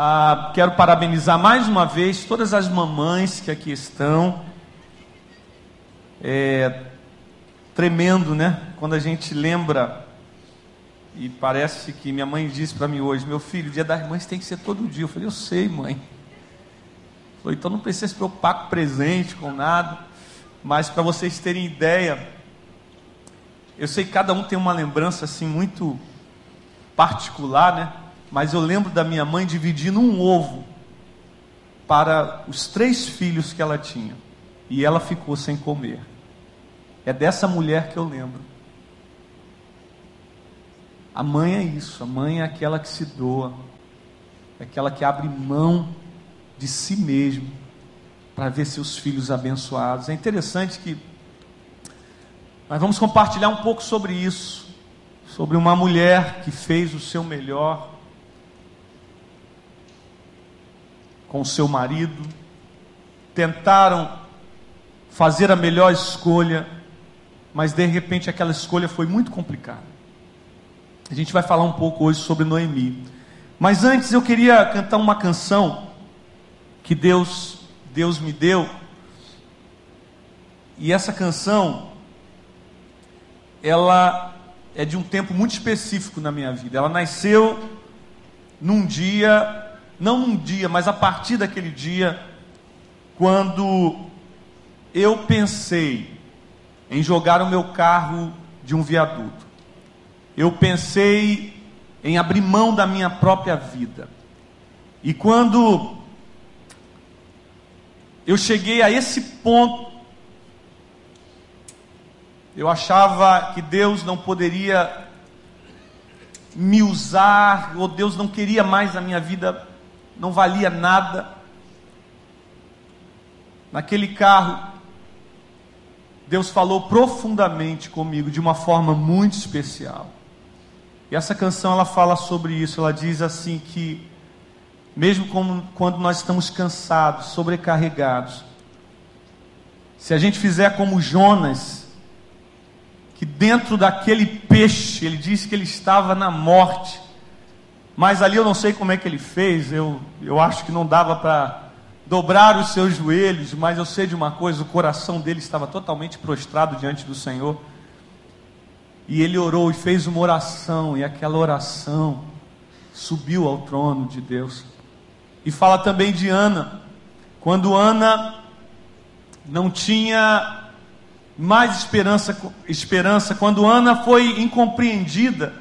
Ah, quero parabenizar mais uma vez todas as mamães que aqui estão. É tremendo, né? Quando a gente lembra, e parece que minha mãe disse para mim hoje: Meu filho, o dia das mães tem que ser todo dia. Eu falei: Eu sei, mãe. Falei, então não precisa se preocupar com presente, com nada. Mas para vocês terem ideia, eu sei que cada um tem uma lembrança assim muito particular, né? Mas eu lembro da minha mãe dividindo um ovo para os três filhos que ela tinha. E ela ficou sem comer. É dessa mulher que eu lembro. A mãe é isso, a mãe é aquela que se doa, é aquela que abre mão de si mesmo para ver seus filhos abençoados. É interessante que nós vamos compartilhar um pouco sobre isso, sobre uma mulher que fez o seu melhor com seu marido, tentaram fazer a melhor escolha, mas de repente aquela escolha foi muito complicada. A gente vai falar um pouco hoje sobre Noemi. Mas antes eu queria cantar uma canção que Deus Deus me deu. E essa canção ela é de um tempo muito específico na minha vida. Ela nasceu num dia, não num dia, mas a partir daquele dia quando eu pensei em jogar o meu carro de um viaduto. Eu pensei em abrir mão da minha própria vida. E quando eu cheguei a esse ponto. Eu achava que Deus não poderia me usar, ou Deus não queria mais a minha vida, não valia nada. Naquele carro, Deus falou profundamente comigo, de uma forma muito especial. E essa canção ela fala sobre isso, ela diz assim que mesmo como, quando nós estamos cansados, sobrecarregados. Se a gente fizer como Jonas, que dentro daquele peixe, ele disse que ele estava na morte, mas ali eu não sei como é que ele fez, eu, eu acho que não dava para dobrar os seus joelhos, mas eu sei de uma coisa: o coração dele estava totalmente prostrado diante do Senhor. E ele orou e fez uma oração, e aquela oração subiu ao trono de Deus. E fala também de Ana, quando Ana não tinha mais esperança, esperança, quando Ana foi incompreendida,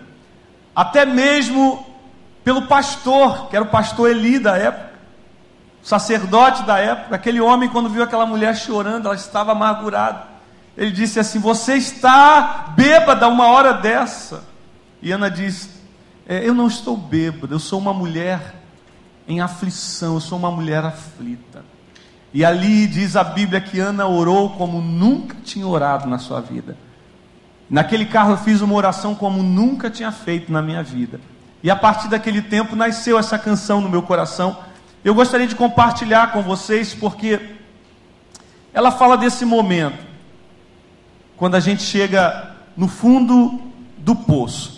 até mesmo pelo pastor, que era o pastor Eli da época, sacerdote da época, aquele homem, quando viu aquela mulher chorando, ela estava amargurada. Ele disse assim: Você está bêbada uma hora dessa. E Ana disse: é, Eu não estou bêbada, eu sou uma mulher em aflição, eu sou uma mulher aflita. E ali diz a Bíblia que Ana orou como nunca tinha orado na sua vida. Naquele carro eu fiz uma oração como nunca tinha feito na minha vida. E a partir daquele tempo nasceu essa canção no meu coração. Eu gostaria de compartilhar com vocês porque ela fala desse momento, quando a gente chega no fundo do poço.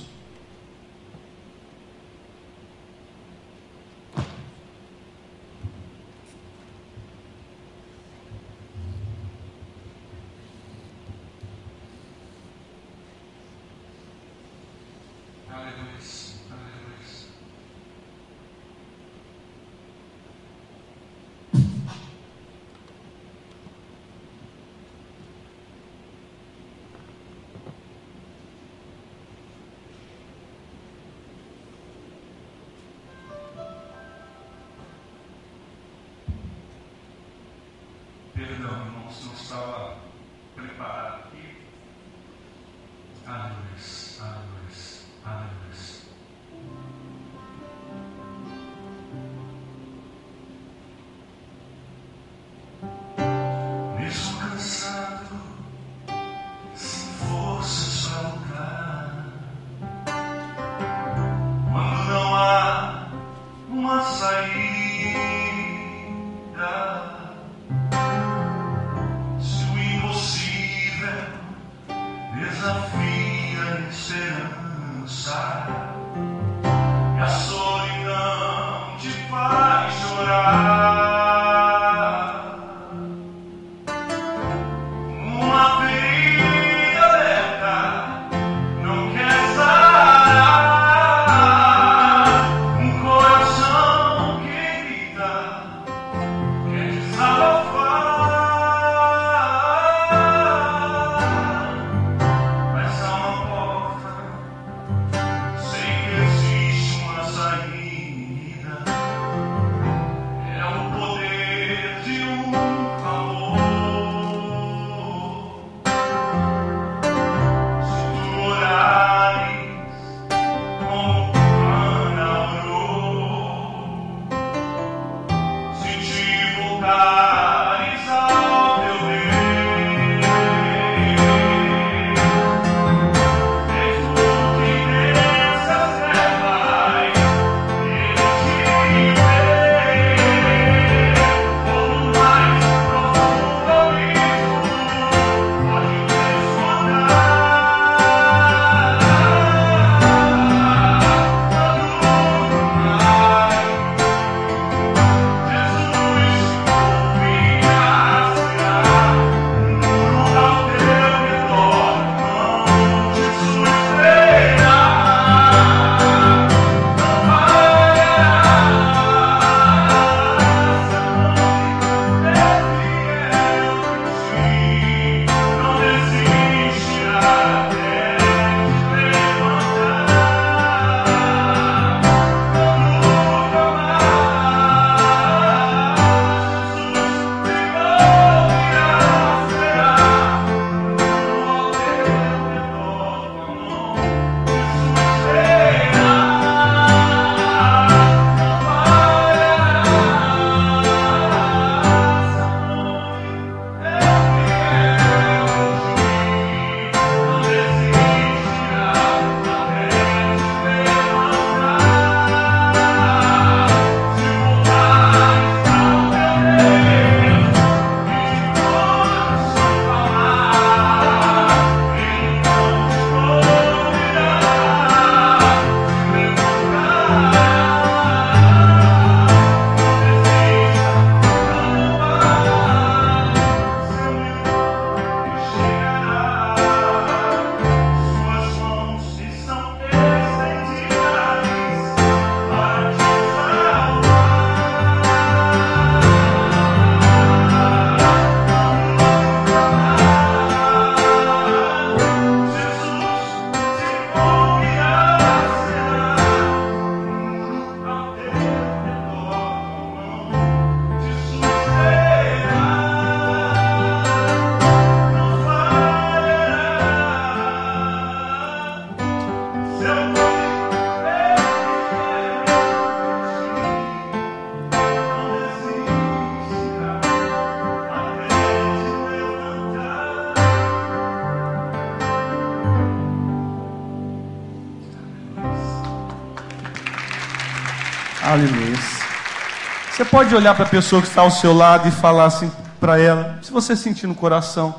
Você pode olhar para a pessoa que está ao seu lado e falar assim para ela, se você sentir no coração,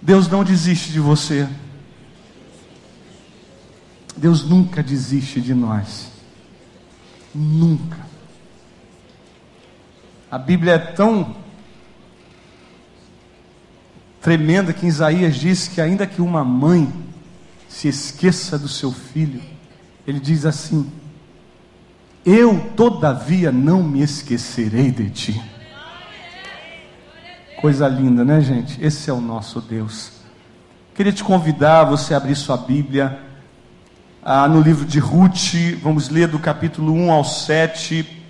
Deus não desiste de você. Deus nunca desiste de nós. Nunca. A Bíblia é tão tremenda que Isaías diz que ainda que uma mãe se esqueça do seu filho, ele diz assim: eu, todavia, não me esquecerei de ti. Coisa linda, né, gente? Esse é o nosso Deus. Queria te convidar a você abrir sua Bíblia ah, no livro de Ruth, vamos ler do capítulo 1 ao 7.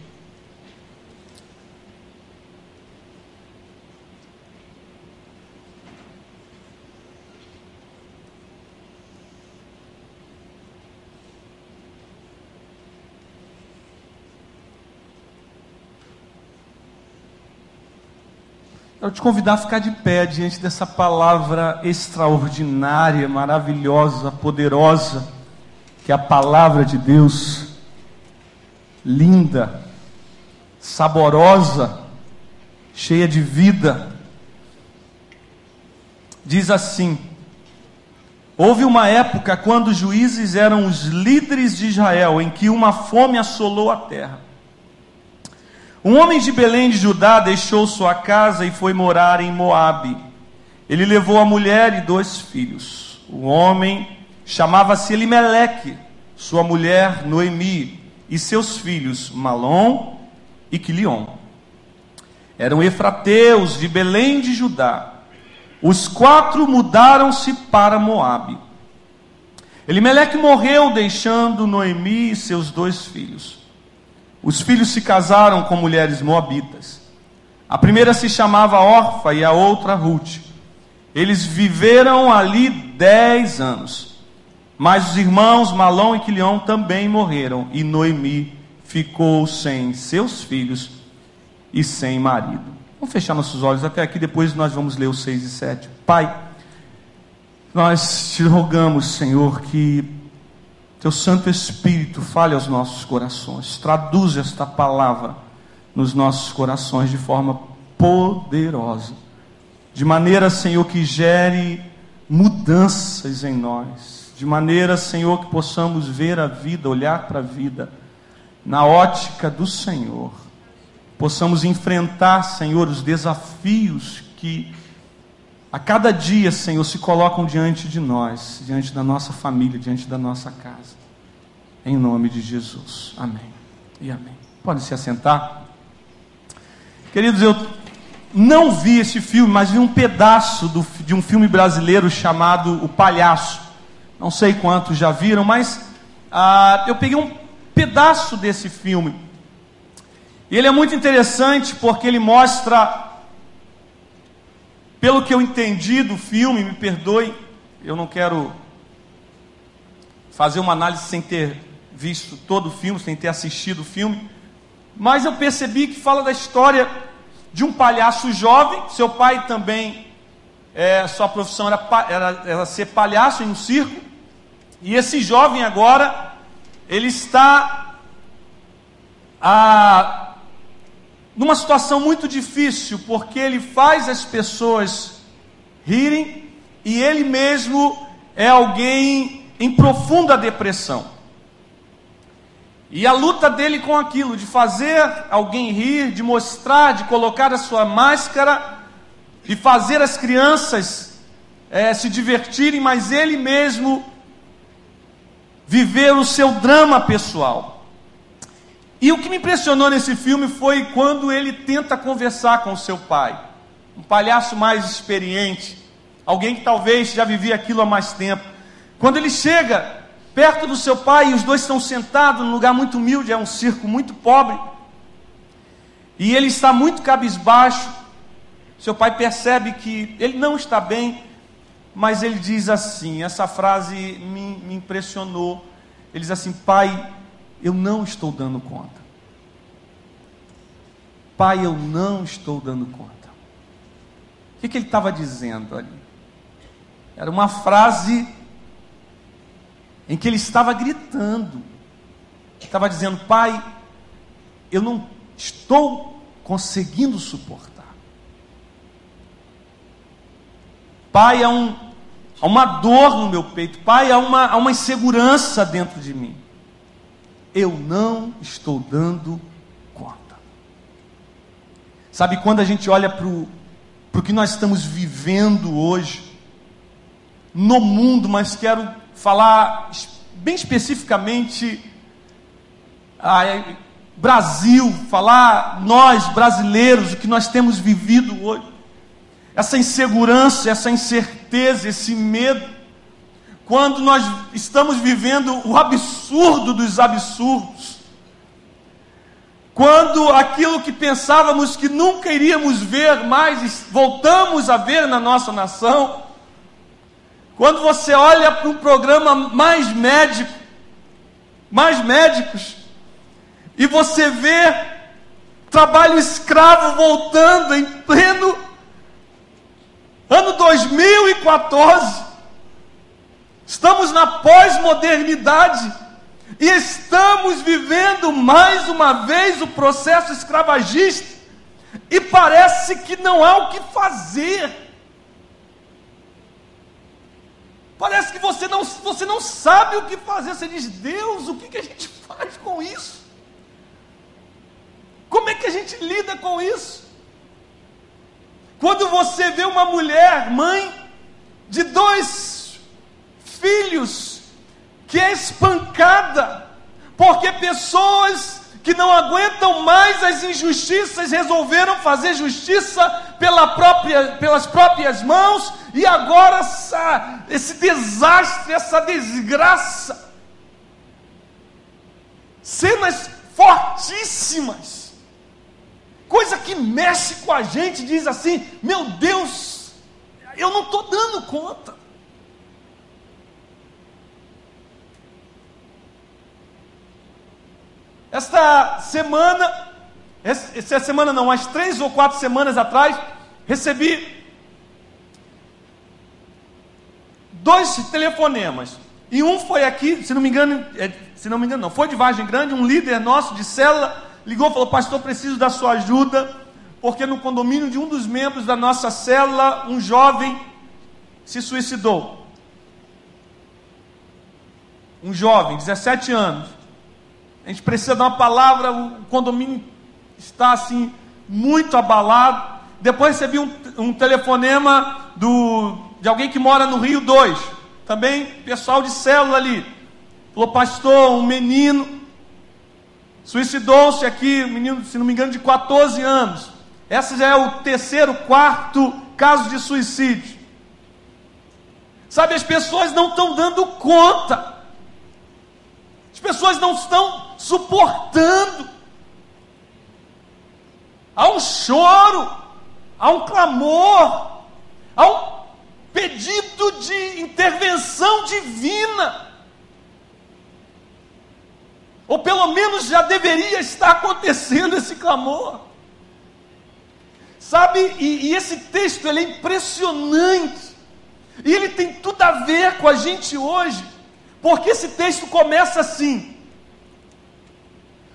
Quero te convidar a ficar de pé diante dessa palavra extraordinária, maravilhosa, poderosa, que é a palavra de Deus, linda, saborosa, cheia de vida. Diz assim: Houve uma época quando os juízes eram os líderes de Israel, em que uma fome assolou a terra. Um homem de Belém de Judá deixou sua casa e foi morar em Moabe. Ele levou a mulher e dois filhos. O homem chamava-se Elimeleque, sua mulher Noemi e seus filhos Malom e Quilion. Eram efrateus de Belém de Judá. Os quatro mudaram-se para Moabe. Elimeleque morreu, deixando Noemi e seus dois filhos. Os filhos se casaram com mulheres moabitas. A primeira se chamava Orfa e a outra Ruth. Eles viveram ali dez anos. Mas os irmãos Malom e Quilion também morreram, e Noemi ficou sem seus filhos e sem marido. Vamos fechar nossos olhos até aqui, depois nós vamos ler os 6 e 7. Pai, nós te rogamos, Senhor, que teu Santo Espírito fale aos nossos corações, traduz esta palavra nos nossos corações de forma poderosa, de maneira, Senhor, que gere mudanças em nós, de maneira, Senhor, que possamos ver a vida, olhar para a vida na ótica do Senhor, possamos enfrentar, Senhor, os desafios que a cada dia, Senhor, se colocam diante de nós, diante da nossa família, diante da nossa casa. Em nome de Jesus. Amém. E amém. Pode se assentar. Queridos, eu não vi esse filme, mas vi um pedaço do, de um filme brasileiro chamado O Palhaço. Não sei quantos já viram, mas ah, eu peguei um pedaço desse filme. E ele é muito interessante porque ele mostra, pelo que eu entendi do filme, me perdoe, eu não quero fazer uma análise sem ter visto todo o filme, sem ter assistido o filme, mas eu percebi que fala da história de um palhaço jovem, seu pai também, é, sua profissão era, era, era ser palhaço em um circo, e esse jovem agora ele está ah, numa situação muito difícil, porque ele faz as pessoas rirem e ele mesmo é alguém em profunda depressão. E a luta dele com aquilo, de fazer alguém rir, de mostrar, de colocar a sua máscara, de fazer as crianças é, se divertirem, mas ele mesmo viver o seu drama pessoal. E o que me impressionou nesse filme foi quando ele tenta conversar com seu pai, um palhaço mais experiente, alguém que talvez já vivia aquilo há mais tempo. Quando ele chega perto do seu pai e os dois estão sentados num lugar muito humilde, é um circo muito pobre, e ele está muito cabisbaixo. Seu pai percebe que ele não está bem, mas ele diz assim: essa frase me, me impressionou. Ele diz assim: Pai, eu não estou dando conta. Pai, eu não estou dando conta. O que, que ele estava dizendo ali? Era uma frase em que ele estava gritando. Ele estava dizendo: Pai, eu não estou conseguindo suportar. Pai, há, um, há uma dor no meu peito. Pai, há uma, há uma insegurança dentro de mim. Eu não estou dando conta. Sabe, quando a gente olha para o que nós estamos vivendo hoje, no mundo, mas quero falar bem especificamente ah, Brasil, falar nós brasileiros, o que nós temos vivido hoje. Essa insegurança, essa incerteza, esse medo, quando nós estamos vivendo o absurdo dos absurdos, quando aquilo que pensávamos que nunca iríamos ver mais, voltamos a ver na nossa nação, quando você olha para um programa mais médico, mais médicos, e você vê trabalho escravo voltando em pleno Ano 2014. Estamos na pós-modernidade e estamos vivendo mais uma vez o processo escravagista e parece que não há o que fazer. Parece que você não, você não sabe o que fazer. Você diz, Deus, o que, que a gente faz com isso? Como é que a gente lida com isso? Quando você vê uma mulher, mãe de dois filhos, que é espancada, porque pessoas que não aguentam mais as injustiças resolveram fazer justiça pela própria, pelas próprias mãos, e agora essa, esse desastre, essa desgraça. Cenas fortíssimas, coisa que mexe com a gente, diz assim: meu Deus, eu não estou dando conta. Esta semana, essa semana não, umas três ou quatro semanas atrás, recebi dois telefonemas. E um foi aqui, se não me engano, é, se não me engano, não, foi de Vargem Grande, um líder nosso de célula ligou e falou: Pastor, preciso da sua ajuda, porque no condomínio de um dos membros da nossa célula, um jovem se suicidou. Um jovem, 17 anos. A gente precisa dar uma palavra, o condomínio está assim, muito abalado. Depois recebi um, um telefonema do, de alguém que mora no Rio 2, também pessoal de célula ali. Falou, pastor, um menino suicidou-se aqui, um menino, se não me engano, de 14 anos. Esse já é o terceiro, quarto caso de suicídio. Sabe, as pessoas não estão dando conta. As pessoas não estão suportando. Há um choro, há um clamor, há um pedido de intervenção divina. Ou pelo menos já deveria estar acontecendo esse clamor. Sabe, e, e esse texto ele é impressionante. E ele tem tudo a ver com a gente hoje. Porque esse texto começa assim: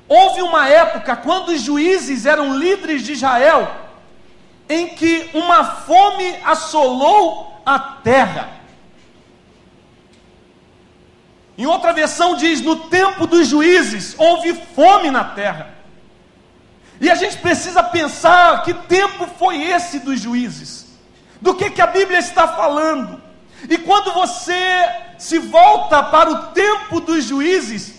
Houve uma época quando os juízes eram líderes de Israel, em que uma fome assolou a terra. Em outra versão diz: no tempo dos juízes houve fome na terra. E a gente precisa pensar que tempo foi esse dos juízes? Do que, que a Bíblia está falando? E quando você se volta para o tempo dos juízes,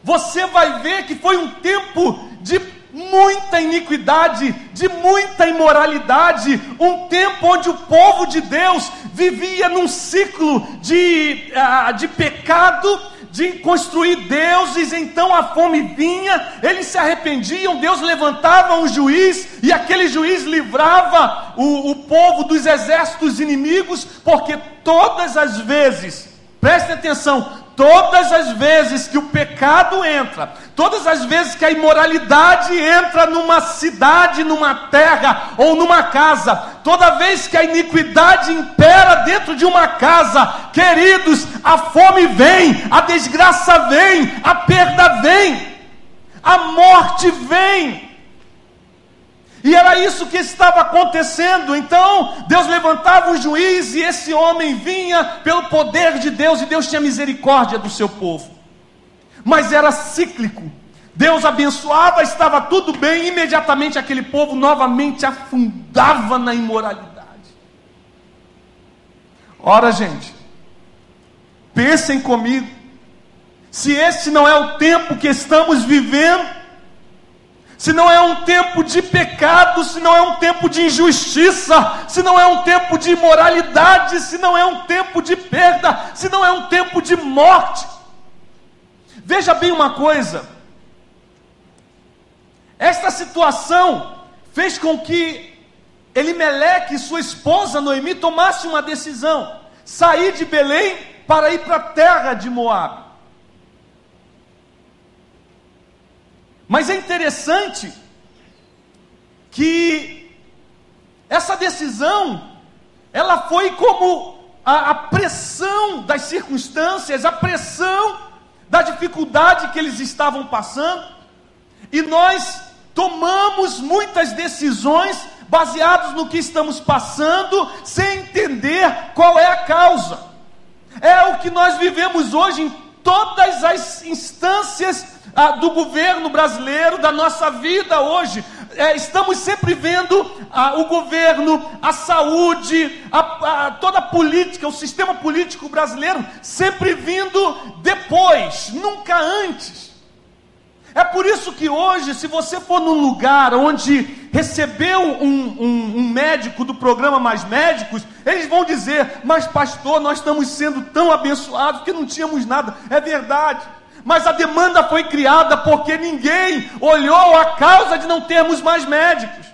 você vai ver que foi um tempo de muita iniquidade, de muita imoralidade, um tempo onde o povo de Deus vivia num ciclo de, uh, de pecado, de construir deuses, então a fome vinha, eles se arrependiam, Deus levantava um juiz, e aquele juiz livrava o, o povo dos exércitos inimigos, porque todas as vezes, preste atenção, Todas as vezes que o pecado entra, todas as vezes que a imoralidade entra numa cidade, numa terra ou numa casa, toda vez que a iniquidade impera dentro de uma casa, queridos, a fome vem, a desgraça vem, a perda vem, a morte vem. E era isso que estava acontecendo. Então, Deus levantava um juiz e esse homem vinha pelo poder de Deus e Deus tinha misericórdia do seu povo. Mas era cíclico. Deus abençoava, estava tudo bem, imediatamente aquele povo novamente afundava na imoralidade. Ora, gente, pensem comigo, se esse não é o tempo que estamos vivendo, se não é um tempo de pecado, se não é um tempo de injustiça, se não é um tempo de imoralidade, se não é um tempo de perda, se não é um tempo de morte. Veja bem uma coisa: esta situação fez com que Elimeleque e sua esposa Noemi tomassem uma decisão: sair de Belém para ir para a terra de Moab. Mas é interessante que essa decisão, ela foi como a, a, pressão das circunstâncias, a pressão da dificuldade que eles estavam passando, e nós tomamos muitas decisões baseadas no que estamos passando, sem entender qual é a causa. É o que nós vivemos hoje em todas as instâncias ah, do governo brasileiro, da nossa vida hoje. É, estamos sempre vendo ah, o governo, a saúde, a, a, toda a política, o sistema político brasileiro sempre vindo depois, nunca antes. É por isso que hoje, se você for num lugar onde recebeu um, um, um, médico do programa Mais Médicos, eles vão dizer: Mas, pastor, nós estamos sendo tão abençoados que não tínhamos nada. É verdade. Mas a demanda foi criada porque ninguém olhou a causa de não termos mais médicos.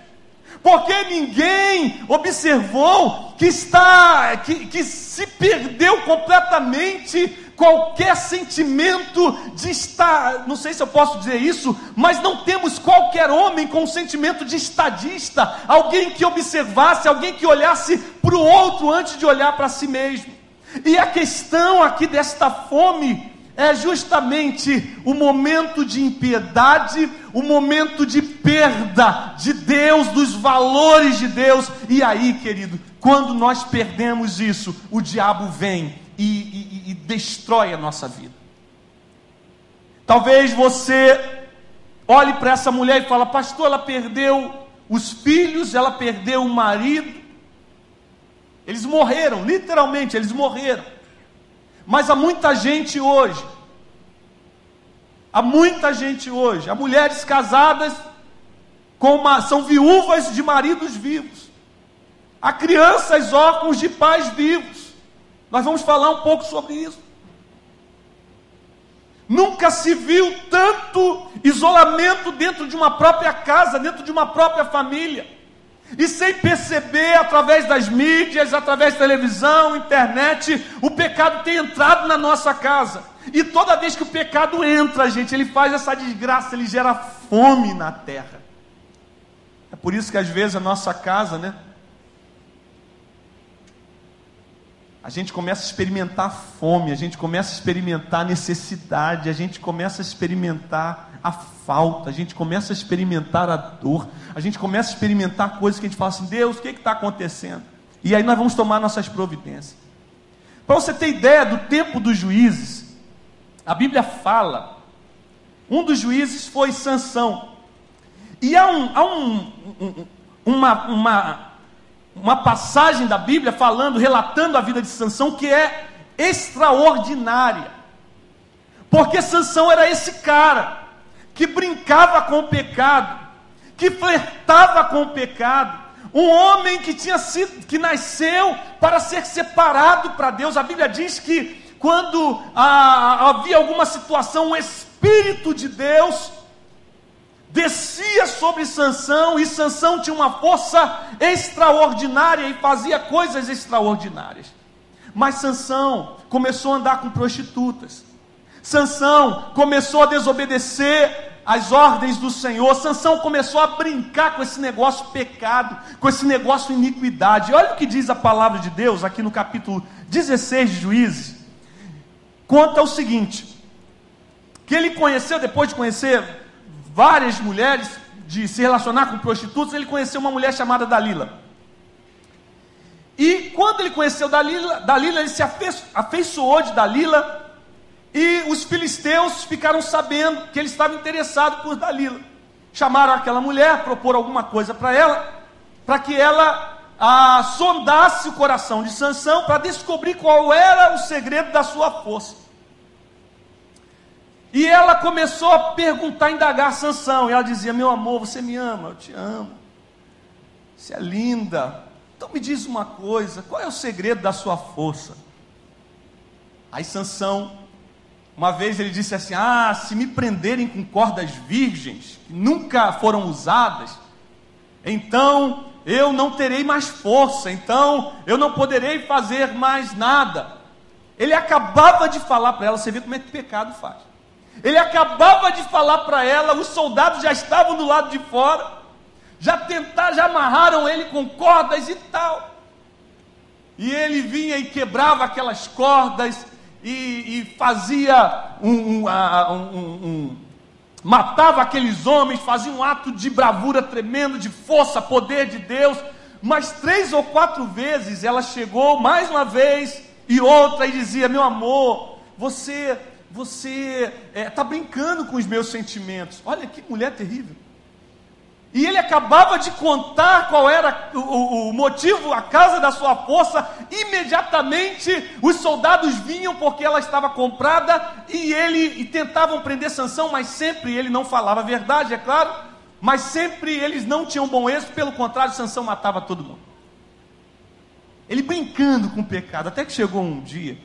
Porque ninguém observou que está que, que se perdeu completamente qualquer sentimento de estar, não sei se eu posso dizer isso, mas não temos qualquer homem com sentimento de estadista, alguém que observasse, alguém que olhasse para o outro antes de olhar para si mesmo. E a questão aqui desta fome é justamente o momento de impiedade, o momento de perda de Deus, dos valores de Deus. E aí, querido, quando nós perdemos isso, o diabo vem e, e, e destrói a nossa vida. Talvez você olhe para essa mulher e fala, pastor, ela perdeu os filhos, ela perdeu o marido. Eles morreram, literalmente, eles morreram. Mas há muita gente hoje, há muita gente hoje, há mulheres casadas com uma, são viúvas de maridos vivos, há crianças órfãos de pais vivos. Nós vamos falar um pouco sobre isso. Nunca se viu tanto isolamento dentro de uma própria casa, dentro de uma própria família. E sem perceber, através das mídias, através da televisão, internet, o pecado tem entrado na nossa casa. E toda vez que o pecado entra, gente, ele faz essa desgraça, ele gera fome na terra. É por isso que às vezes a nossa casa, né? A gente começa a experimentar fome, a gente começa a experimentar necessidade, a gente começa a experimentar a falta, a gente começa a experimentar a dor, a gente começa a experimentar coisas que a gente fala assim: Deus, o que está acontecendo? E aí nós vamos tomar nossas providências. Para você ter ideia do tempo dos juízes, a Bíblia fala, um dos juízes foi Sansão. E há, um, há um, um, uma, uma uma passagem da Bíblia falando, relatando a vida de Sansão que é extraordinária. Porque Sansão era esse cara que brincava com o pecado, que flertava com o pecado, um homem que tinha sido, que nasceu para ser separado para Deus. A Bíblia diz que quando ah, havia alguma situação, o Espírito de Deus descia sobre Sansão e Sansão tinha uma força extraordinária e fazia coisas extraordinárias. Mas Sansão começou a andar com prostitutas. Sansão começou a desobedecer as ordens do Senhor. Sansão começou a brincar com esse negócio pecado, com esse negócio iniquidade. Olha o que diz a palavra de Deus aqui no capítulo 16 de Juízes. Conta o seguinte: que ele conheceu depois de conhecer várias mulheres, de se relacionar com prostitutas, ele conheceu uma mulher chamada Dalila. E quando ele conheceu Dalila, Dalila ele se afeiçoou de Dalila, e os filisteus ficaram sabendo que ele estava interessado por Dalila. Chamaram aquela mulher, propor alguma coisa para ela, para que ela ah, sondasse o coração de Sansão para descobrir qual era o segredo da sua força. E ela começou a perguntar, indagar a Sansão. E ela dizia: Meu amor, você me ama? Eu te amo. Você é linda. Então me diz uma coisa: qual é o segredo da sua força? Aí Sansão, uma vez ele disse assim: Ah, se me prenderem com cordas virgens, que nunca foram usadas, então eu não terei mais força, então eu não poderei fazer mais nada. Ele acabava de falar para ela, você vê como é que o pecado faz. Ele acabava de falar para ela, os soldados já estavam do lado de fora, já tentaram, já amarraram ele com cordas e tal. E ele vinha e quebrava aquelas cordas e, e fazia um, um, um, um, matava aqueles homens, fazia um ato de bravura tremendo, de força, poder de Deus. Mas três ou quatro vezes ela chegou mais uma vez e outra e dizia: Meu amor, você você está é, tá brincando com os meus sentimentos. Olha que mulher terrível. E ele acabava de contar qual era o, o, motivo, a causa da sua força. Imediatamente os soldados vinham porque ela estava comprada e ele e tentavam prender Sansão, mas sempre ele não falava a verdade, é claro. Mas sempre eles não tinham bom êxito, pelo contrário, Sansão matava todo mundo. Ele brincando com o pecado, até que chegou um dia,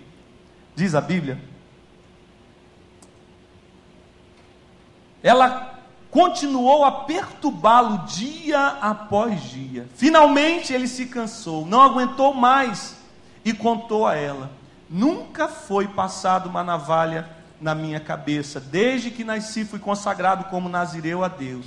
diz a Bíblia, ela continuou a perturbá-lo dia após dia. Finalmente ele se cansou, não aguentou mais e contou a ela: Nunca foi passada uma navalha na minha cabeça, desde que nasci fui consagrado como nazireu a Deus.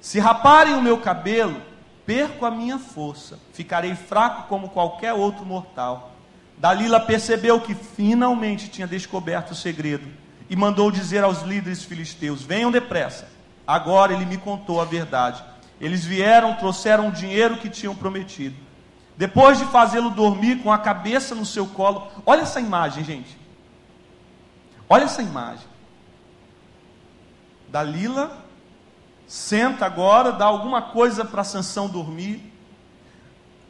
Se raparem o meu cabelo, perco a minha força, ficarei fraco como qualquer outro mortal. Dalila percebeu que finalmente tinha descoberto o segredo e mandou dizer aos líderes filisteus: Venham depressa Agora ele me contou a verdade. Eles vieram, trouxeram o dinheiro que tinham prometido. Depois de fazê-lo dormir com a cabeça no seu colo, olha essa imagem, gente. Olha essa imagem. Dalila senta agora, dá alguma coisa para Sansão dormir.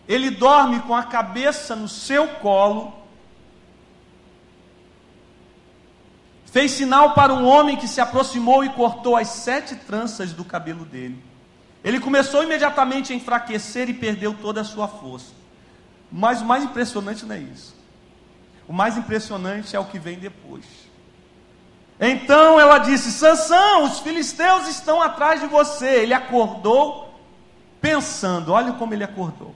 Ele dorme com a cabeça no seu colo Fez sinal para um homem que se aproximou e cortou as sete tranças do cabelo dele. Ele começou imediatamente a enfraquecer e perdeu toda a sua força. Mas o mais impressionante não é isso. O mais impressionante é o que vem depois. Então ela disse: Sansão, os filisteus estão atrás de você. Ele acordou pensando, olha como ele acordou.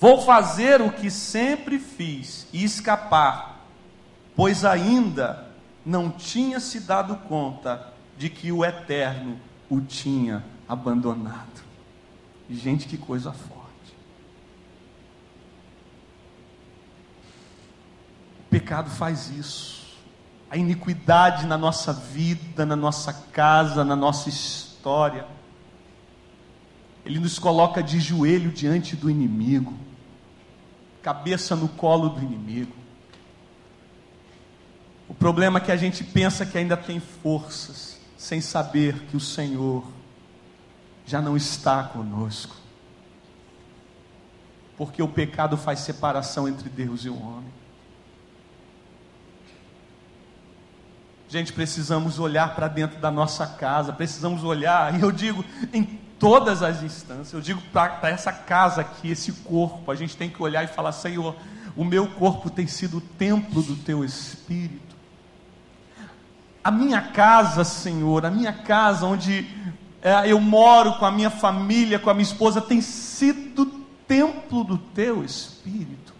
Vou fazer o que sempre fiz e escapar pois ainda não tinha se dado conta de que o Eterno o tinha abandonado. Gente, que coisa forte. O pecado faz isso. A iniquidade na nossa vida, na nossa casa, na nossa história. Ele nos coloca de joelho diante do inimigo, cabeça no colo do inimigo. O problema é que a gente pensa que ainda tem forças, sem saber que o Senhor já não está conosco. Porque o pecado faz separação entre Deus e o homem. Gente, precisamos olhar para dentro da nossa casa, precisamos olhar, e eu digo em todas as instâncias, eu digo para essa casa aqui, esse corpo, a gente tem que olhar e falar: Senhor, o meu corpo tem sido o templo do teu espírito. A minha casa, Senhor, a minha casa onde é, eu moro com a minha família, com a minha esposa, tem sido templo do teu Espírito?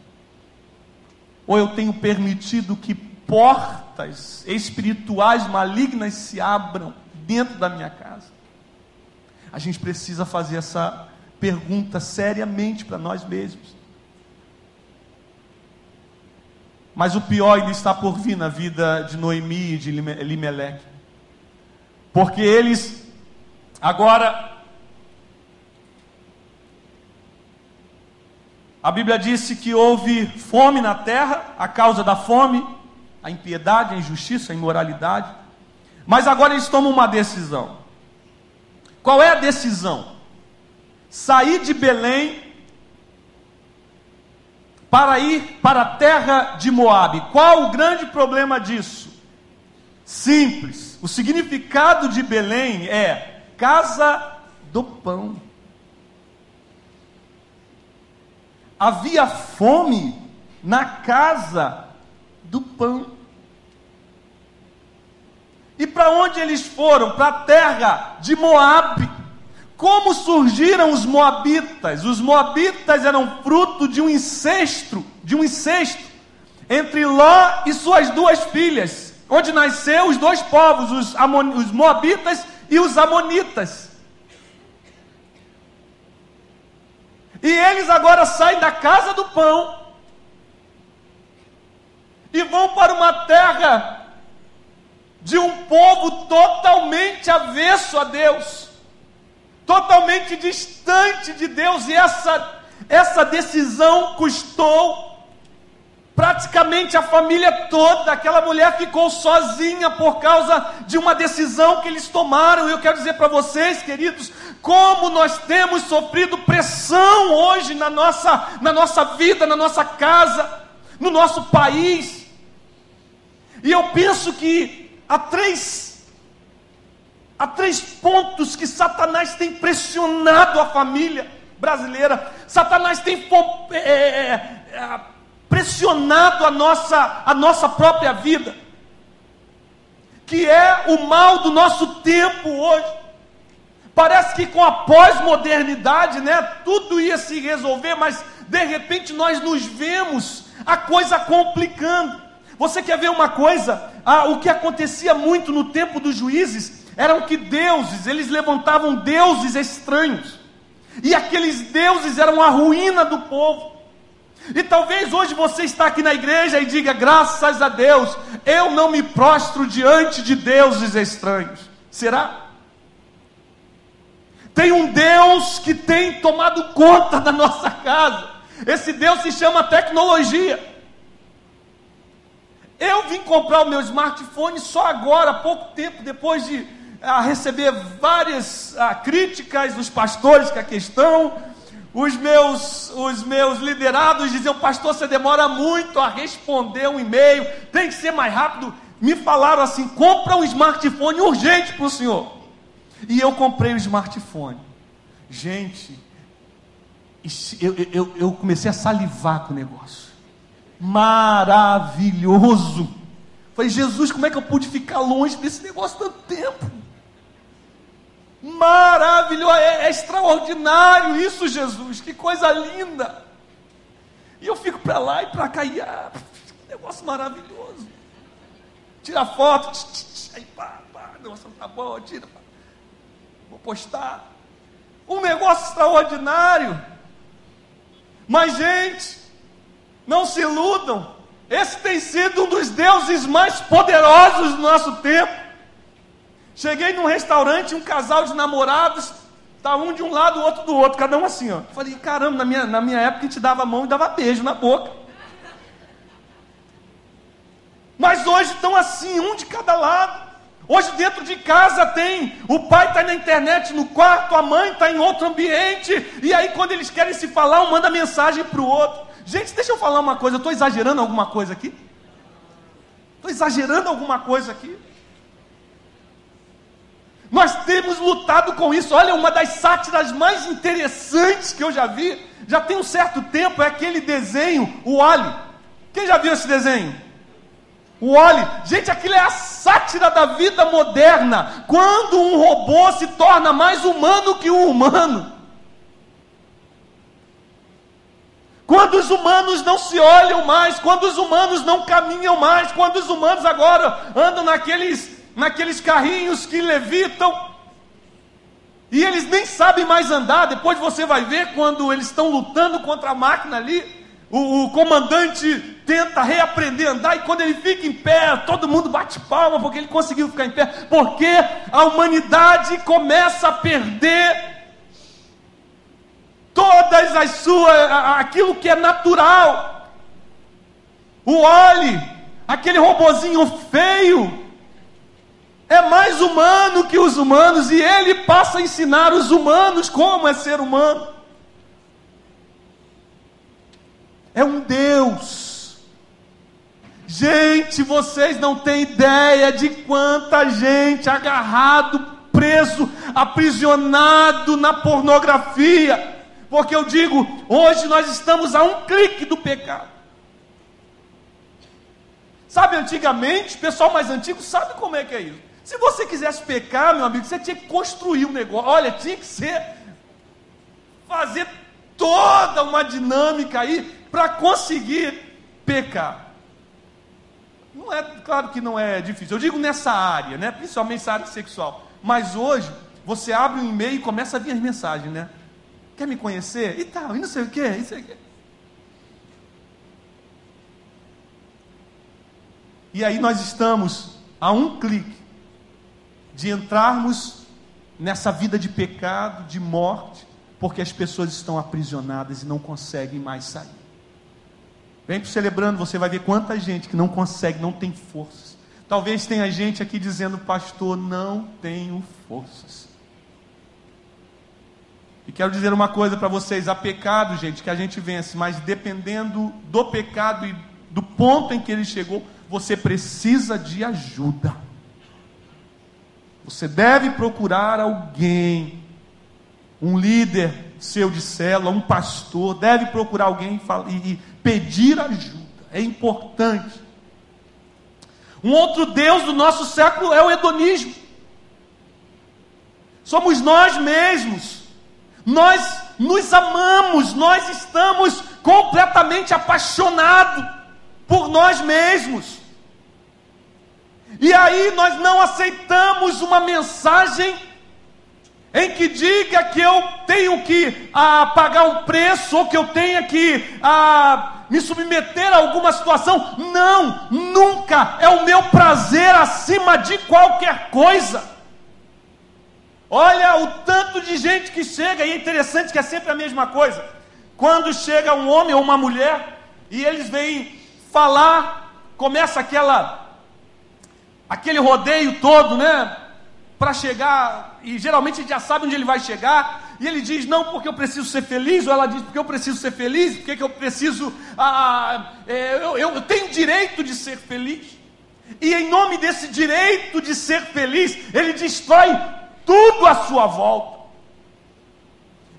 Ou eu tenho permitido que portas espirituais malignas se abram dentro da minha casa? A gente precisa fazer essa pergunta seriamente para nós mesmos. Mas o pior ainda está por vir na vida de Noemi e de Elimelech. Porque eles agora A Bíblia disse que houve fome na terra, a causa da fome, a impiedade, a injustiça, a imoralidade. Mas agora eles tomam uma decisão. Qual é a decisão? Sair de Belém para ir para a terra de Moabe. Qual o grande problema disso? Simples. O significado de Belém é casa do pão. Havia fome na casa do pão. E para onde eles foram? Para a terra de Moabe. Como surgiram os moabitas? Os moabitas eram fruto de um incesto, de um incesto entre Ló e suas duas filhas, onde nasceu os dois povos, os, Amon, os moabitas e os amonitas. E eles agora saem da casa do pão e vão para uma terra de um povo totalmente avesso a Deus totalmente distante de Deus, e essa, essa decisão custou Praticamente a família toda, aquela mulher ficou sozinha por causa de uma decisão que eles tomaram. E eu quero dizer para vocês, queridos, como nós temos sofrido pressão hoje na nossa, na nossa vida, na nossa casa, no nosso país. E eu penso que há três, há três pontos que Satanás tem pressionado a família brasileira. Satanás tem é, é, é, pressionado a nossa, a nossa própria vida, que é o mal do nosso tempo hoje. Parece que com a pós-modernidade, né, tudo ia se resolver, mas de repente nós nos vemos a coisa complicando. Você quer ver uma coisa? Ah, o que acontecia muito no tempo dos juízes eram que deuses, eles levantavam deuses estranhos. E aqueles deuses eram a ruína do povo. E talvez hoje você está aqui na igreja e diga: graças a Deus, eu não me prostro diante de deuses estranhos. Será? Tem um Deus que tem tomado conta da nossa casa. Esse Deus se chama tecnologia. Eu vim comprar o meu smartphone só agora, pouco tempo, depois de ah, receber várias ah, críticas dos pastores que aqui estão, os meus, os meus liderados diziam, pastor, você demora muito a responder um e-mail, tem que ser mais rápido. Me falaram assim: compra um smartphone urgente para o senhor. E eu comprei o um smartphone. Gente, eu, eu, eu comecei a salivar com o negócio. Maravilhoso. Falei, Jesus, como é que eu pude ficar longe desse negócio tanto tempo? Maravilhoso, é, é extraordinário isso, Jesus, que coisa linda. E eu fico para lá e para cá, e ah, que negócio maravilhoso. Tira foto, tch, tch, tch, aí pá, pá, negócio tá bom, tira, pá. vou postar. Um negócio extraordinário. Mas, gente, não se iludam, esse tem sido um dos deuses mais poderosos do nosso tempo. Cheguei num restaurante, um casal de namorados, tá um de um lado, o outro do outro, cada um assim, ó. Falei, caramba, na minha, na minha época a gente dava a mão e dava beijo na boca. Mas hoje estão assim, um de cada lado. Hoje dentro de casa tem, o pai está na internet no quarto, a mãe está em outro ambiente, e aí quando eles querem se falar, um manda mensagem para o outro. Gente, deixa eu falar uma coisa, eu estou exagerando alguma coisa aqui? Estou exagerando alguma coisa aqui? Nós temos lutado com isso. Olha, uma das sátiras mais interessantes que eu já vi, já tem um certo tempo, é aquele desenho, o Oli. Quem já viu esse desenho? O Oli. Gente, aquilo é a sátira da vida moderna. Quando um robô se torna mais humano que o humano. Quando os humanos não se olham mais, quando os humanos não caminham mais, quando os humanos agora andam naqueles naqueles carrinhos que levitam, e eles nem sabem mais andar. Depois você vai ver quando eles estão lutando contra a máquina ali, o, o, comandante tenta reaprender a andar, e quando ele fica em pé, todo mundo bate palma porque ele conseguiu ficar em pé, porque a humanidade começa a perder todas as suas, aquilo que é natural. O olhe, aquele robozinho feio, é mais humano que os humanos e ele passa a ensinar os humanos como é ser humano. É um Deus. Gente, vocês não têm ideia de quanta gente agarrado, preso, aprisionado na pornografia. Porque eu digo, hoje nós estamos a um clique do pecado. Sabe, antigamente, o pessoal mais antigo sabe como é que é isso. Se você quisesse pecar, meu amigo, você tinha que construir um negócio. Olha, tinha que ser fazer toda uma dinâmica aí para conseguir pecar. Não é, claro que não é difícil. Eu digo nessa área, né? Principalmente essa área sexual. Mas hoje você abre um e-mail e começa a vir as mensagens, né? Quer me conhecer? E tal, e não sei o quê, e sei o quê. E aí nós estamos a um clique de entrarmos nessa vida de pecado, de morte, porque as pessoas estão aprisionadas e não conseguem mais sair. Vem para celebrando, você vai ver quanta gente que não consegue, não tem forças. Talvez tenha gente aqui dizendo, pastor, não tenho forças. E quero dizer uma coisa para vocês: há pecado, gente, que a gente vence, mas dependendo do pecado e do ponto em que ele chegou, você precisa de ajuda. Você deve procurar alguém, um líder seu de célula, um pastor, deve procurar alguém e pedir ajuda. É importante. Um outro Deus do nosso século é o hedonismo. Somos nós mesmos. Nós nos amamos, nós estamos completamente apaixonados por nós mesmos. E aí nós não aceitamos uma mensagem em que diga que eu tenho que ah, pagar um preço ou que eu tenha que ah, me submeter a alguma situação. Não, nunca é o meu prazer acima de qualquer coisa. Olha o tanto de gente que chega, e é interessante que é sempre a mesma coisa. Quando chega um homem ou uma mulher e eles vêm falar, começa aquela aquele rodeio todo, né? Para chegar, e geralmente gente já sabe onde ele vai chegar, e ele diz: Não, porque eu preciso ser feliz, ou ela diz: Porque eu preciso ser feliz, porque que eu preciso, ah, é, eu, eu, eu tenho direito de ser feliz, e em nome desse direito de ser feliz, ele destrói tudo à sua volta.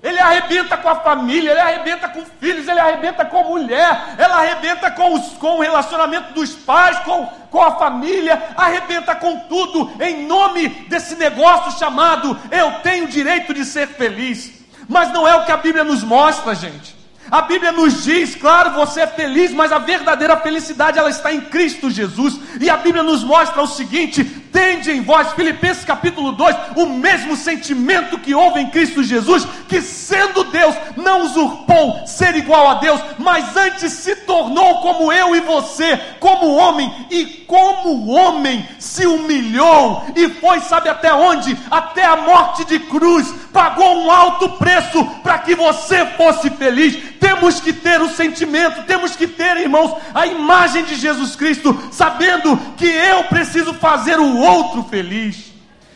Ele arrebenta com a família, ele arrebenta com filhos, ele arrebenta com mulher, ela arrebenta com, os, com o relacionamento dos pais, com, com a família, arrebenta com tudo, em nome desse negócio chamado eu tenho direito de ser feliz. Mas não é o que a Bíblia nos mostra, gente. A Bíblia nos diz, claro, você é feliz, mas a verdadeira felicidade ela está em Cristo Jesus. E a Bíblia nos mostra o seguinte: tende em vós, Filipenses capítulo 2, o mesmo sentimento que houve em Cristo Jesus, que sendo Deus, não usurpou ser igual a Deus, mas antes se tornou como eu e você, como homem, e como homem se humilhou e foi, sabe até onde? Até a morte de cruz, pagou um alto preço para que você fosse feliz temos que ter o sentimento, temos que ter, irmãos, a imagem de Jesus Cristo, sabendo que eu preciso fazer o outro feliz.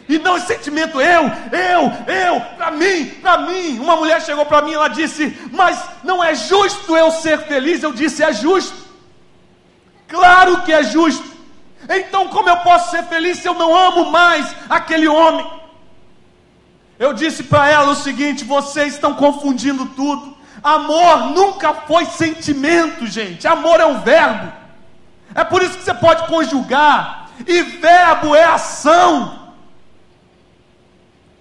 E não esse sentimento, eu, eu, eu, para mim, para mim. Uma mulher chegou para mim e ela disse: Mas não é justo eu ser feliz? Eu disse: É justo. Claro que é justo. Então, como eu posso ser feliz se eu não amo mais aquele homem? Eu disse para ela o seguinte: vocês estão confundindo tudo. Amor nunca foi sentimento, gente. Amor é um verbo. É por isso que você pode conjugar. E verbo é ação.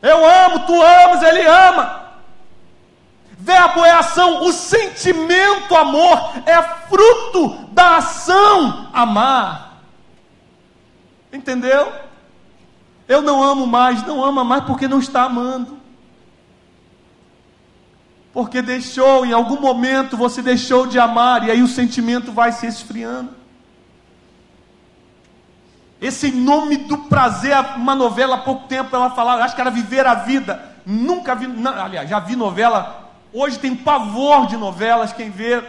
Eu amo, tu amas, ele ama. Verbo é ação. O sentimento amor é fruto da ação amar. Entendeu? Eu não amo mais, não ama mais porque não está amando porque deixou, em algum momento você deixou de amar, e aí o sentimento vai se esfriando. Esse nome do prazer, uma novela há pouco tempo ela falava, acho que era Viver a Vida. Nunca vi, não, aliás, já vi novela. Hoje tem pavor de novelas. Quem vê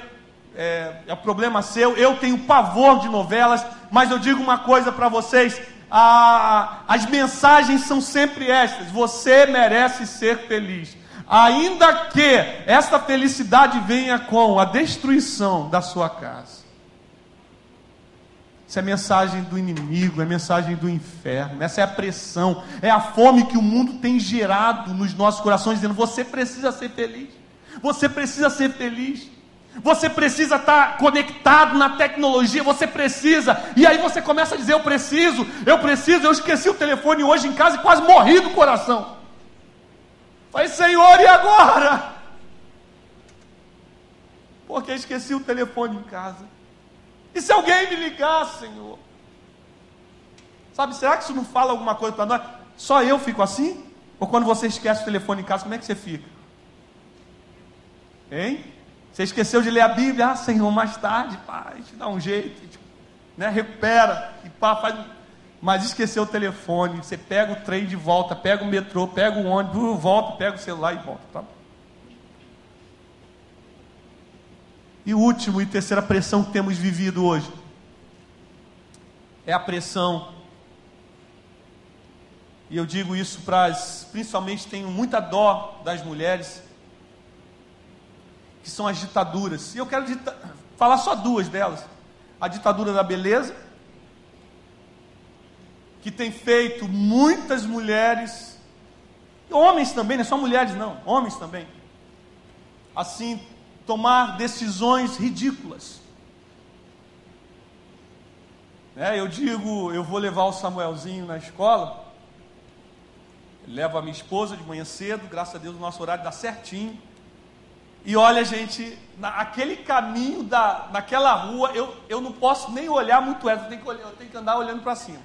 é, é problema seu. Eu tenho pavor de novelas, mas eu digo uma coisa para vocês: a, as mensagens são sempre estas. Você merece ser feliz ainda que esta felicidade venha com a destruição da sua casa. Isso é mensagem do inimigo, é mensagem do inferno, essa é a pressão, é a fome que o mundo tem gerado nos nossos corações, dizendo: você precisa ser feliz, você precisa ser feliz. Você precisa estar conectado na tecnologia, você precisa. E aí você começa a dizer: Eu preciso, eu preciso. Eu esqueci o telefone hoje em casa e quase morri do coração. Falei, Senhor, e agora? Porque esqueci o telefone em casa. E se alguém me ligar, Senhor? Sabe, será que isso não fala alguma coisa para nós? Só eu fico assim? Ou quando você esquece o telefone em casa, como é que você fica? Hein? Você esqueceu de ler a Bíblia? Ah, Senhor, mais tarde, pai, te dá um jeito, né? recupera, e pá, faz mas esqueceu o telefone, você pega o trem de volta, pega o metrô, pega o ônibus, volta, pega o celular e volta. Tá? E o último e terceira pressão que temos vivido hoje é a pressão. E eu digo isso para as, principalmente tenho muita dó das mulheres que são as ditaduras. E eu quero dita falar só duas delas: a ditadura da beleza, que tem feito muitas mulheres, homens também, não é só mulheres, não, homens também, assim, tomar decisões ridículas. É, eu digo, eu vou levar o Samuelzinho na escola, levo a minha esposa de manhã cedo, graças a Deus o nosso horário dá certinho. E olha, gente, naquele caminho da, naquela rua, eu, eu não posso nem olhar muito ela, eu tenho que, eu tenho que andar olhando para cima.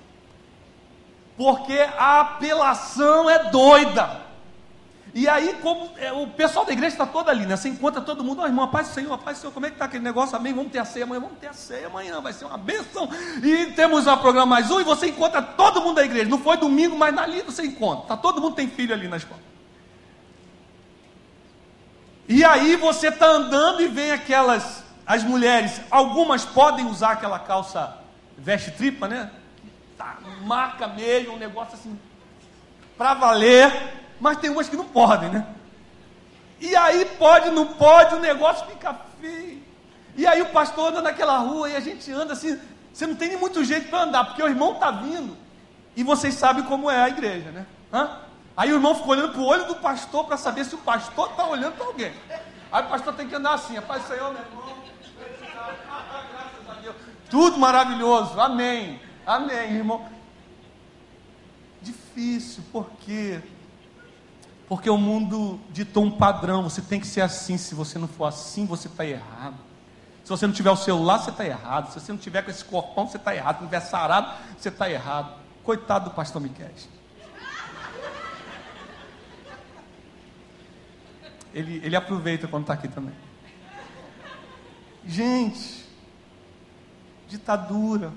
Porque a apelação é doida. E aí, como é, o pessoal da igreja está todo ali, né? Você encontra todo mundo, ó oh, irmão, paz do Senhor, paz do Senhor, como é que está aquele negócio? Amém? Vamos ter a ceia amanhã, vamos ter a ceia amanhã, vai ser uma bênção. E temos o programa mais um, e você encontra todo mundo da igreja. Não foi domingo, mas ali você encontra. Tá, todo mundo tem filho ali na escola. E aí você está andando e vem aquelas, as mulheres, algumas podem usar aquela calça veste tripa, né? Tá, marca mesmo, um negócio assim, para valer, mas tem umas que não podem, né? E aí pode, não pode, o negócio fica feio. E aí o pastor anda naquela rua e a gente anda assim, você não tem nem muito jeito para andar, porque o irmão está vindo. E vocês sabem como é a igreja, né? Hã? Aí o irmão ficou olhando para o olho do pastor para saber se o pastor está olhando para alguém. Aí o pastor tem que andar assim, Pai Senhor, meu irmão. Tudo maravilhoso, amém, amém, irmão. Difícil, por quê? Porque o mundo ditou um padrão, você tem que ser assim, se você não for assim, você está errado. Se você não tiver o celular, você está errado. Se você não tiver com esse corpão, você está errado. Se não tiver sarado, você está errado. Coitado do pastor Miquel. ele, ele aproveita quando está aqui também. Gente, ditadura.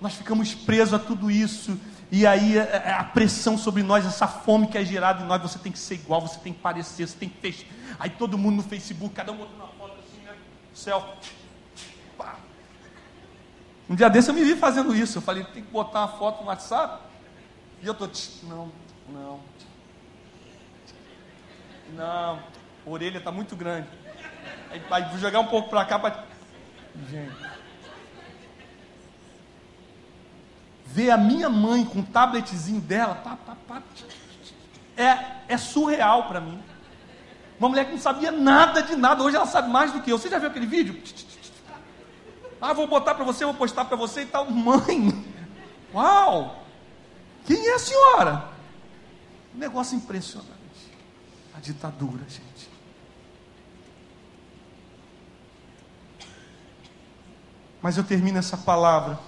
Nós ficamos presos a tudo isso. E aí é, é, a pressão sobre nós, essa fome que é gerada em nós, você tem que ser igual, você tem que parecer, você tem que fechar. Aí todo mundo no Facebook, cada um botando uma foto assim, né? Selfie. Um dia desse eu me vi fazendo isso. Eu falei, tem que botar uma foto no WhatsApp. E eu tô, não, não, não, a orelha está muito grande. Aí vou jogar um pouco para cá para. Gente. Ver a minha mãe com o tabletzinho dela, pá, pá, pá, é, é surreal para mim. Uma mulher que não sabia nada de nada, hoje ela sabe mais do que eu. Você já viu aquele vídeo? Ah, vou botar para você, vou postar para você e tal. Mãe, uau! Quem é a senhora? Um negócio impressionante a ditadura, gente. Mas eu termino essa palavra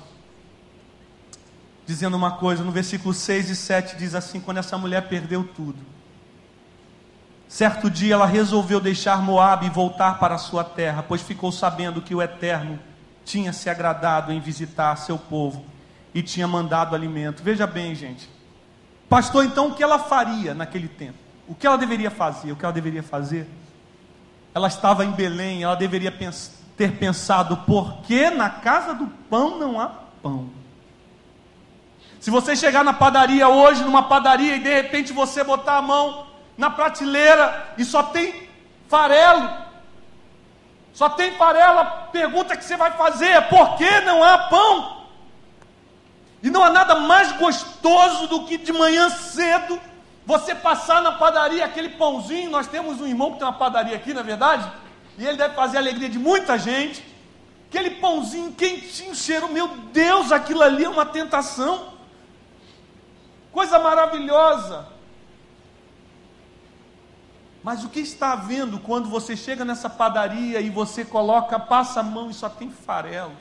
dizendo uma coisa, no versículo 6 e 7 diz assim: quando essa mulher perdeu tudo, certo dia ela resolveu deixar Moabe e voltar para a sua terra, pois ficou sabendo que o Eterno tinha se agradado em visitar seu povo e tinha mandado alimento. Veja bem, gente. Pastor, então o que ela faria naquele tempo? O que ela deveria fazer? O que ela deveria fazer? Ela estava em Belém, ela deveria ter pensado: por que na casa do pão não há pão? Se você chegar na padaria hoje, numa padaria, e de repente você botar a mão na prateleira e só tem farelo, só tem farelo, a pergunta que você vai fazer é: por que não há pão? E não há nada mais gostoso do que de manhã cedo você passar na padaria aquele pãozinho, nós temos um irmão que tem uma padaria aqui, na é verdade, e ele deve fazer a alegria de muita gente. Aquele pãozinho quentinho, cheiro, meu Deus, aquilo ali é uma tentação. Coisa maravilhosa. Mas o que está havendo quando você chega nessa padaria e você coloca, passa a mão e só tem farelo?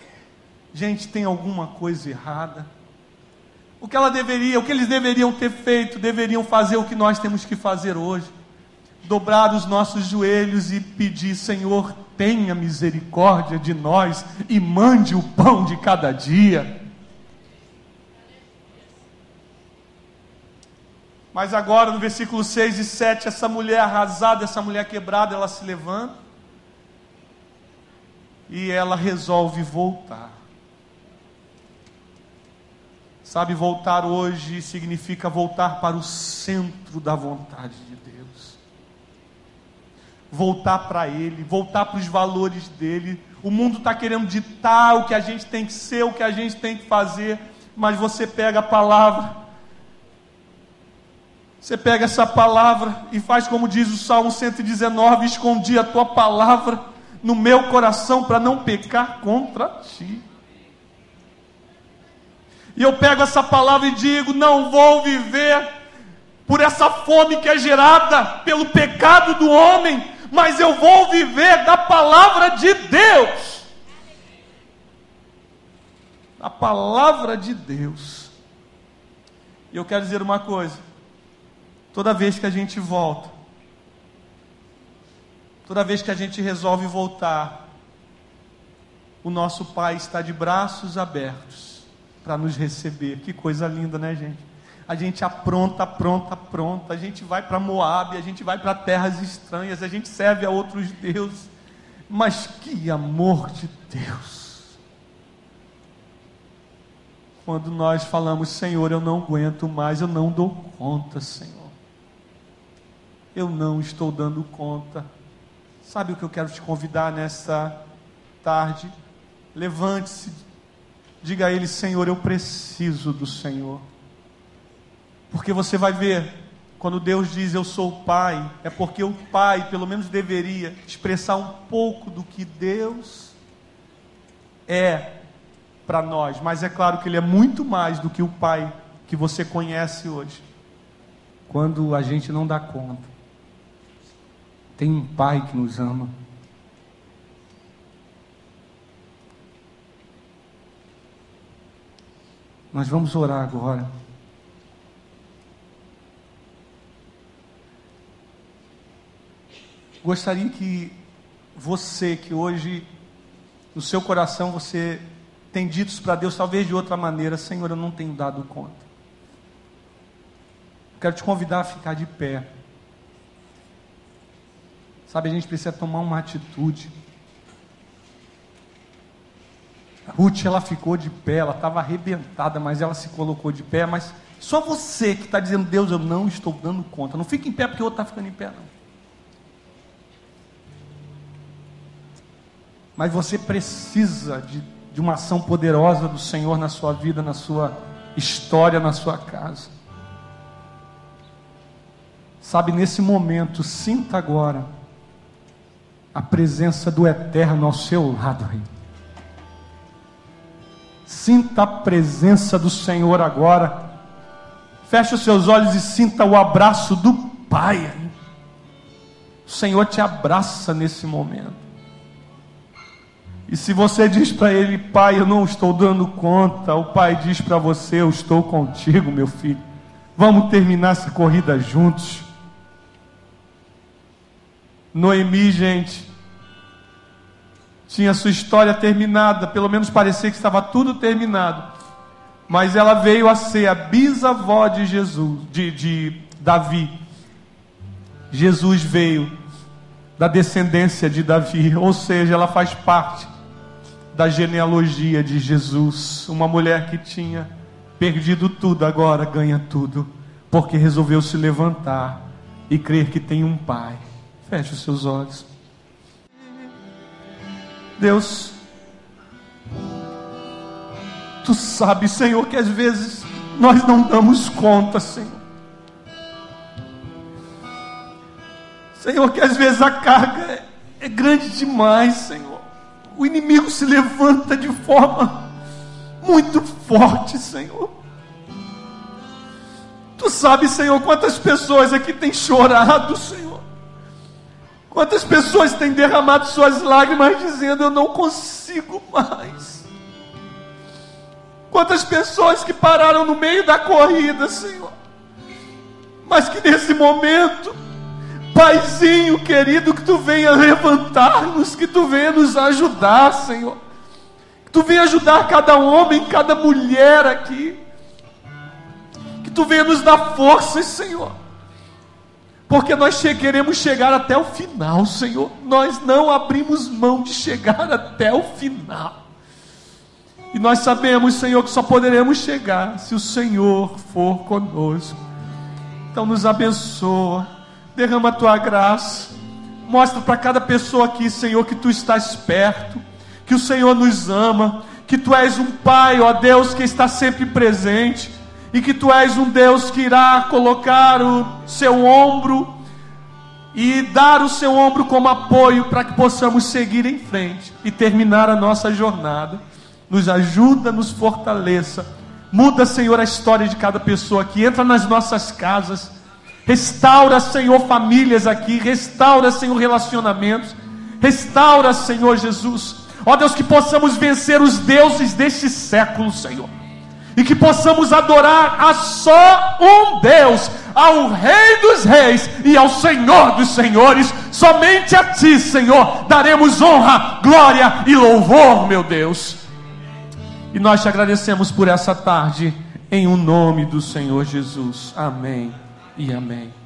Gente, tem alguma coisa errada. O que ela deveria, o que eles deveriam ter feito, deveriam fazer o que nós temos que fazer hoje. Dobrar os nossos joelhos e pedir, Senhor, tenha misericórdia de nós e mande o pão de cada dia. Mas agora no versículo 6 e 7, essa mulher arrasada, essa mulher quebrada, ela se levanta. e ela resolve voltar. Sabe, voltar hoje significa voltar para o centro da vontade de Deus. Voltar para Ele, voltar para os valores dele. O mundo está querendo ditar o que a gente tem que ser, o que a gente tem que fazer, mas você pega a palavra, você pega essa palavra e faz como diz o Salmo 119: escondi a tua palavra no meu coração para não pecar contra ti. E eu pego essa palavra e digo: não vou viver por essa fome que é gerada pelo pecado do homem, mas eu vou viver da palavra de Deus. A palavra de Deus. E eu quero dizer uma coisa: toda vez que a gente volta, toda vez que a gente resolve voltar, o nosso Pai está de braços abertos para nos receber. Que coisa linda, né, gente? A gente apronta, apronta, apronta. A gente vai para Moab, a gente vai para terras estranhas, a gente serve a outros deuses. Mas que amor de Deus! Quando nós falamos, Senhor, eu não aguento mais, eu não dou conta, Senhor. Eu não estou dando conta. Sabe o que eu quero te convidar nessa tarde? Levante-se Diga a Ele: Senhor, eu preciso do Senhor. Porque você vai ver, quando Deus diz eu sou o Pai, é porque o Pai, pelo menos, deveria expressar um pouco do que Deus é para nós. Mas é claro que Ele é muito mais do que o Pai que você conhece hoje. Quando a gente não dá conta, tem um Pai que nos ama. Nós vamos orar agora. Gostaria que você que hoje no seu coração você tem dito para Deus talvez de outra maneira, Senhor, eu não tenho dado conta. Quero te convidar a ficar de pé. Sabe, a gente precisa tomar uma atitude. Ruth, ela ficou de pé, ela estava arrebentada, mas ela se colocou de pé. Mas só você que está dizendo, Deus, eu não estou dando conta. Não fique em pé porque o outro está ficando em pé, não. Mas você precisa de, de uma ação poderosa do Senhor na sua vida, na sua história, na sua casa. Sabe, nesse momento, sinta agora a presença do Eterno ao seu lado, Rei. Sinta a presença do Senhor agora. Feche os seus olhos e sinta o abraço do Pai. O Senhor te abraça nesse momento. E se você diz para Ele, Pai, eu não estou dando conta, o Pai diz para você, eu estou contigo, meu filho. Vamos terminar essa corrida juntos. Noemi, gente, tinha sua história terminada, pelo menos parecia que estava tudo terminado. Mas ela veio a ser a bisavó de Jesus, de, de Davi. Jesus veio da descendência de Davi, ou seja, ela faz parte da genealogia de Jesus. Uma mulher que tinha perdido tudo, agora ganha tudo, porque resolveu se levantar e crer que tem um Pai. Feche os seus olhos. Deus, Tu sabes, Senhor, que às vezes nós não damos conta, Senhor. Senhor, que às vezes a carga é, grande demais, Senhor. O inimigo se levanta de forma muito forte, Senhor. Tu sabes, Senhor, quantas pessoas aqui têm chorado, Senhor. Quantas pessoas têm derramado suas lágrimas dizendo: Eu não consigo mais. Quantas pessoas que pararam no meio da corrida, Senhor. Mas que nesse momento, Paizinho querido, que tu venha levantar-nos, que tu venha nos ajudar, Senhor. Que tu venha ajudar cada homem, cada mulher aqui. Que tu venha nos dar forças, Senhor porque nós queremos chegar até o final, Senhor. Nós não abrimos mão de chegar até o final. E nós sabemos, Senhor, que só poderemos chegar se o Senhor for conosco. Então nos abençoa, derrama a tua graça, mostra para cada pessoa aqui, Senhor, que tu estás perto, que o Senhor nos ama, que tu és um Pai, ó Deus, que está sempre presente e que tu és um Deus que irá colocar o seu ombro e dar o seu ombro como apoio para que possamos seguir em frente e terminar a nossa jornada. Nos ajuda, nos fortaleça. Muda, Senhor, a história de cada pessoa aqui. Entra nas nossas casas. Restaura, Senhor, famílias aqui. Restaura, Senhor, relacionamentos. Restaura, Senhor Jesus. Ó Deus, que possamos vencer os deuses deste século, Senhor e que possamos adorar a só um Deus, ao Rei dos Reis e ao Senhor dos Senhores. Somente a Ti, Senhor, daremos honra, glória e louvor, meu Deus. E nós te agradecemos por essa tarde, em o um nome do Senhor Jesus. Amém e amém.